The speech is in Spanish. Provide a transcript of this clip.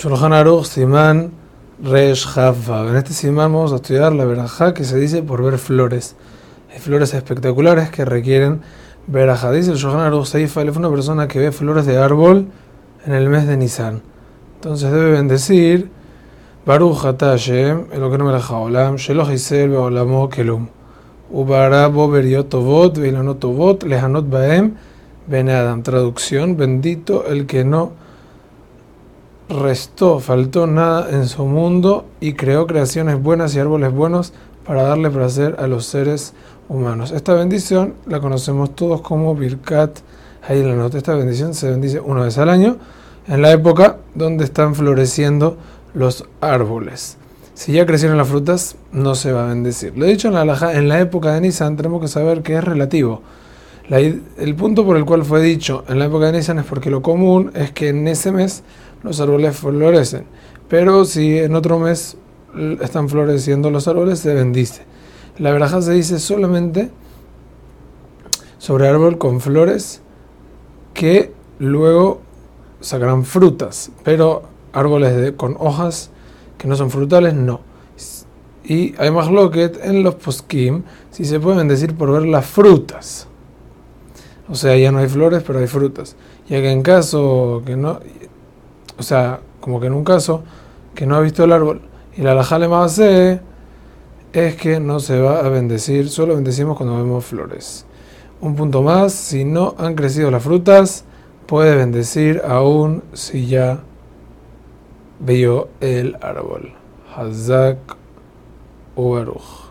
Shulchan Aruch Simán Resh. En este Simán vamos a estudiar la verajá que se dice por ver flores. Hay flores espectaculares que requieren verajá. Dice el Shulchan Aruch Seifa, él fue una persona que ve flores de árbol en el mes de Nisan. Entonces debe bendecir Baruch Hashem, el que no me la jaolam, Sheloh Isel Beolamo Kelum. Ubara Bo Beriot Tovot, Veilanot Tovot, Lehanot Baem, Ben Adam. Traducción, bendito el que no restó, faltó nada en su mundo y creó creaciones buenas y árboles buenos para darle placer a los seres humanos. Esta bendición la conocemos todos como Birkat Hailanot. Esta bendición se bendice una vez al año en la época donde están floreciendo los árboles. Si ya crecieron las frutas, no se va a bendecir. Lo he dicho en la, en la época de Nisan, tenemos que saber que es relativo. El punto por el cual fue dicho en la época de Nisan es porque lo común es que en ese mes los árboles florecen. Pero si en otro mes están floreciendo los árboles, se bendice. La veraja se dice solamente sobre árbol con flores que luego sacarán frutas, pero árboles con hojas que no son frutales, no. Y hay más loquet en los poskim, si se pueden decir por ver las frutas. O sea, ya no hay flores, pero hay frutas. Ya que en caso que no, o sea, como que en un caso que no ha visto el árbol y la alajale más es que no se va a bendecir, solo bendecimos cuando vemos flores. Un punto más, si no han crecido las frutas, puede bendecir aún si ya vio el árbol. Hazak Ubaruch.